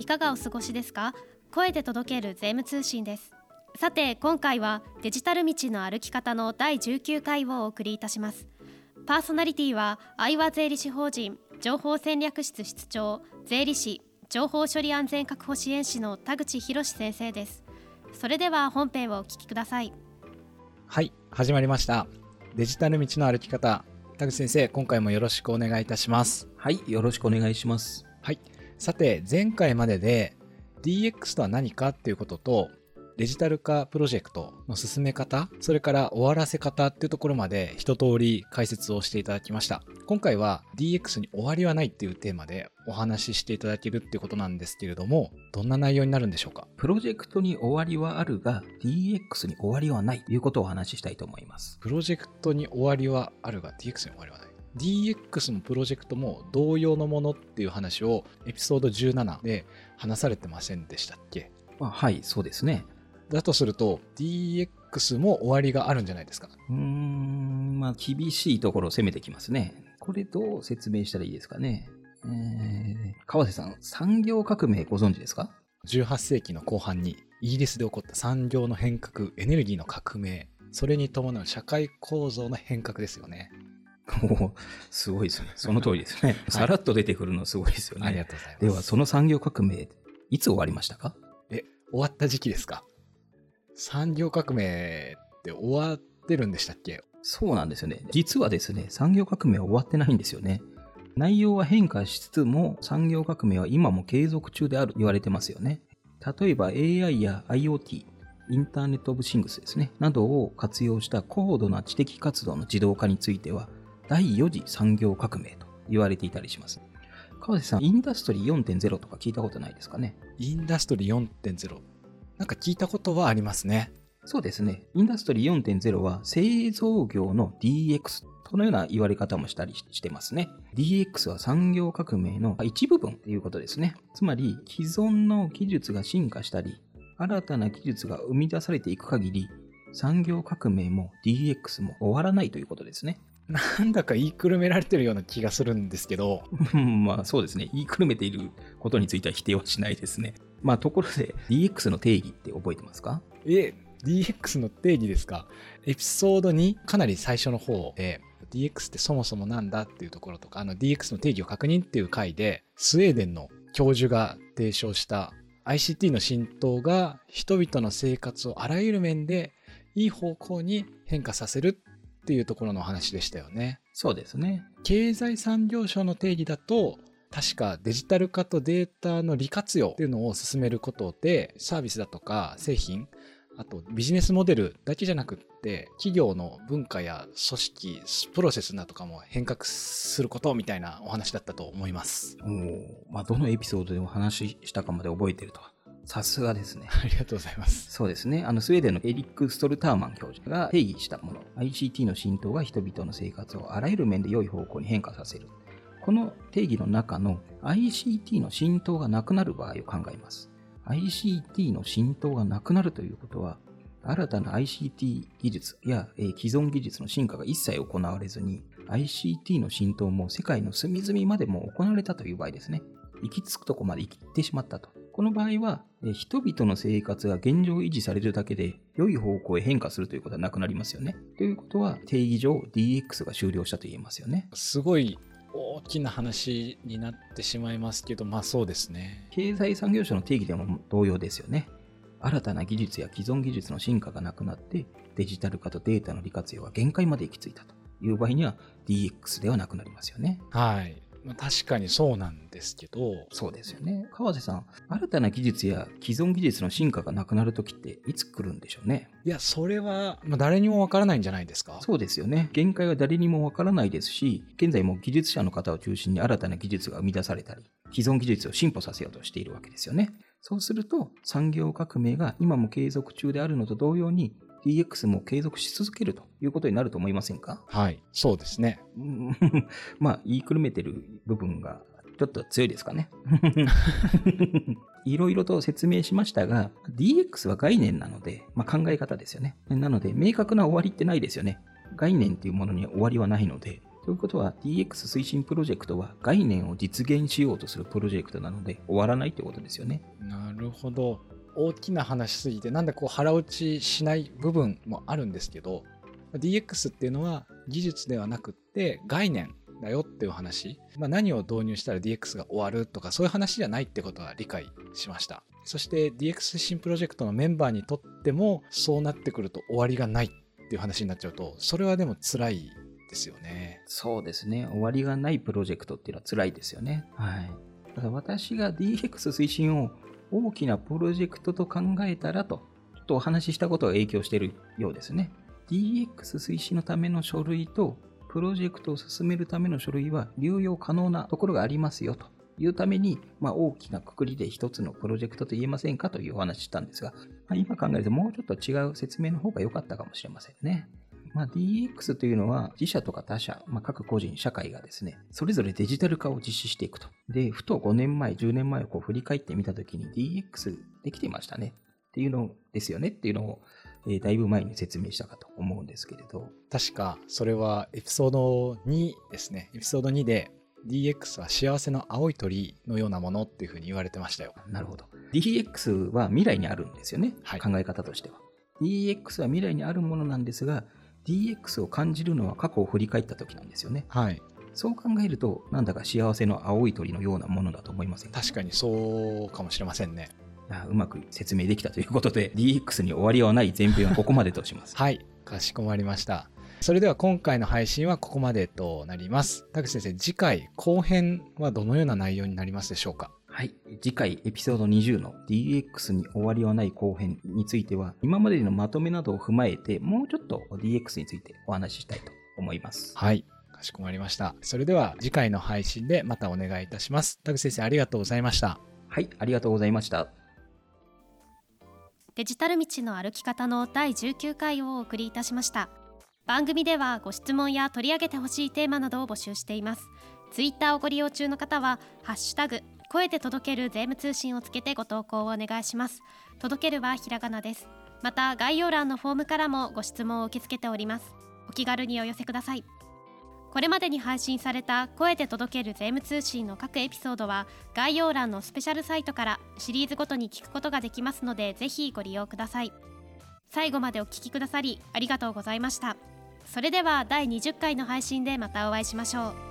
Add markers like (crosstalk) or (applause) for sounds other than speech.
いかがお過ごしですか？声で届ける税務通信です。さて今回はデジタル道の歩き方の第19回をお送りいたします。パーソナリティは愛和税理士法人情報戦略室室長税理士情報処理安全確保支援士の田口博先生です。それでは本編をお聞きください。はい始まりました。デジタル道の歩き方。田口先生今回もよろしくお願いいたします。はいよろしくお願いします。はいさて前回までで DX とは何かっていうこととデジタル化プロジェクトの進め方、それから終わらせ方っていうところまで一通り解説をしていただきました。今回は DX に終わりはないっていうテーマでお話ししていただけるっていうことなんですけれども、どんな内容になるんでしょうか？プロジェクトに終わりはあるが、DX に終わりはないということをお話ししたいと思います。プロジェクトに終わりはあるが、DX に終わりはない。DX のプロジェクトも同様のものっていう話をエピソード17で話されてませんでしたっけ？はい、そうですね。だとすると DX も終わりがあるんじゃないですか？うーん、まあ厳しいところを攻めてきますね。これどう説明したらいいですかね？えー、川瀬さん、産業革命ご存知ですか ?18 世紀の後半にイギリスで起こった産業の変革、エネルギーの革命、それに伴う社会構造の変革ですよね。お (laughs) すごいですね。その通りですね。さらっと出てくるのすごいですよね。ありがとうございます。では、その産業革命、いつ終わりましたか？え、終わった時期ですか？産業革命って終わってるんでしたっけ？そうなんですよね。実はですね、産業革命は終わってないんですよね。内容は変化しつつも産業革命は今も継続中である言われてますよね。例えば AI や IoT、インターネットオブシングスですね、などを活用した高度な知的活動の自動化については、第4次産業革命と言われていたりします。川瀬さん、インダストリー4.0とか聞いたことないですかね？インダストリー4.0。なんか聞いたことはありますね。そうですね。インダストリー4.0は製造業の DX。このような言われ方もしたりしてますね。DX は産業革命の一部分ということですね。つまり、既存の技術が進化したり、新たな技術が生み出されていく限り、産業革命も DX も終わらないということですね。なんだか言いくるめられてるような気がするんですけど。まあそうですね。言いくるめていることについては否定はしないですね。まあところで DX の定義って覚えてますか？え、DX の定義ですか？エピソード2かなり最初の方で DX ってそもそもなんだっていうところとか、あの DX の定義を確認っていう回でスウェーデンの教授が提唱した ICT の浸透が人々の生活をあらゆる面でいい方向に変化させるっていうところの話でしたよね。そうですね。経済産業省の定義だと、確かデジタル化とデータの利活用っていうのを進めることで、サービスだとか製品、あとビジネスモデルだけじゃなくって、企業の文化や組織、プロセスだとかも変革することみたいなお話だったと思います。おまあ、どのエピソードでお話ししたかまで覚えてるとは。さすがですね。(laughs) ありがとうございます。そうですね。あの、スウェーデンのエリック・ストルターマン教授が定義したもの。ICT の浸透が人々の生活をあらゆる面で良い方向に変化させる。この定義の中の ICT の浸透がなくなる場合を考えます。ICT の浸透がなくなるということは、新たな ICT 技術や、えー、既存技術の進化が一切行われずに、ICT の浸透も世界の隅々までも行われたという場合ですね。行き着くとこまで行ってしまったと。この場合は、人々の生活が現状維持されるだけで、良い方向へ変化するということはなくなりますよね。ということは、定義上 DX が終了したと言えますよね。すごい大きな話になってしまいますけど、まあそうですね。経済産業省の定義でも同様ですよね。新たな技術や既存技術の進化がなくなって、デジタル化とデータの利活用が限界まで行き着いたという場合には DX ではなくなりますよね。はい。まあ、確かにそうなんですけど。そうですよね。川瀬さん、新たな技術や既存技術の進化がなくなるときっていつ来るんでしょうね？いや、それは、まあ、誰にもわからないんじゃないですか。そうですよね。限界は誰にもわからないですし、現在も技術者の方を中心に新たな技術が生み出されたり、既存技術を進歩させようとしているわけですよね。そうすると、産業革命が今も継続中であるのと同様に、DX も継続し続けるということになると思いませんか？はい、そうですね。(laughs) まあ、言いくるめてる部分がちょっと強いですかね。(laughs) いろいろと説明しましたが、DX は概念なので、まあ、考え方ですよね。なので、明確な終わりってないですよね。概念っていうものには終わりはないので、ということは DX 推進プロジェクトは概念を実現しようとするプロジェクトなので終わらないということですよね。なるほど。大きな話すぎて、なんでこう腹落ちしない部分もあるんですけど、DX っていうのは技術ではなくって概念だよっていう話、まあ、何を導入したら DX が終わるとかそういう話じゃないってことは理解しました。そして DX 推進プロジェクトのメンバーにとってもそうなってくると終わりがないっていう話になっちゃうとそれはでも辛いですよね。そうですね。終わりがないプロジェクトっていうのは辛いですよね。はい。ただ私が DX 推進を大きなプロジェクトと考えたらとちょっとお話ししたことが影響しているようですね DX 推進のための書類とプロジェクトを進めるための書類は流用可能なところがありますよというために、まあ、大きなくくりで一つのプロジェクトと言えませんかというお話したんですが、まあ、今考えるともうちょっと違う説明の方が良かったかもしれませんね。まあ、DX というのは自社とか他社、まあ、各個人、社会がですね、それぞれデジタル化を実施していくと。で、ふと5年前、10年前をこう振り返ってみたときに DX できてましたねっていうのですよねっていうのをえー、だいぶ前に説明したかと思うんですけれど。確か、それはエピソード2ですね。エピソード2で DX は幸せの青い鳥のようなものっていうふうに言われてましたよ。なるほど。DX は未来にあるんですよね。はい、考え方としては。DX は未来にあるものなんですが、DX を感じるのは過去を振り返った時なんですよね。はい。そう考えると、なんだか幸せの青い鳥のようなものだと思いませんか？確かにそうかもしれませんね。うまく説明できたということで DX に終わりはない前編はここまでとします (laughs) はいかしこまりましたそれでは今回の配信はここまでとなります田口先生次回後編はどのような内容になりますでしょうか？はい。次回エピソード20の DX に終わりはない後編については今までのまとめなどを踏まえてもうちょっと DX についてお話ししたいと思います。はい。かしこまりました。それでは次回の配信でまたお願いいたします。田口先生ありがとうございました。はい。ありがとうございました。デジタル道の歩き方の第19回をお送りいたしました。番組ではご質問や取り上げてほしいテーマなどを募集しています。ツイッターをご利用中の方はハッシュタグ声で届ける税務通信をつけてご投稿をお願いします。届けるはひらがなです。また概要欄のフォームからもご質問を受け付けております。お気軽にお寄せください。これまでに配信された声で届ける税務通信の各エピソードは概要欄のスペシャルサイトからシリーズごとに聞くことができますのでぜひご利用ください。最後までお聞きくださりありがとうございました。それでは第20回の配信でまたお会いしましょう。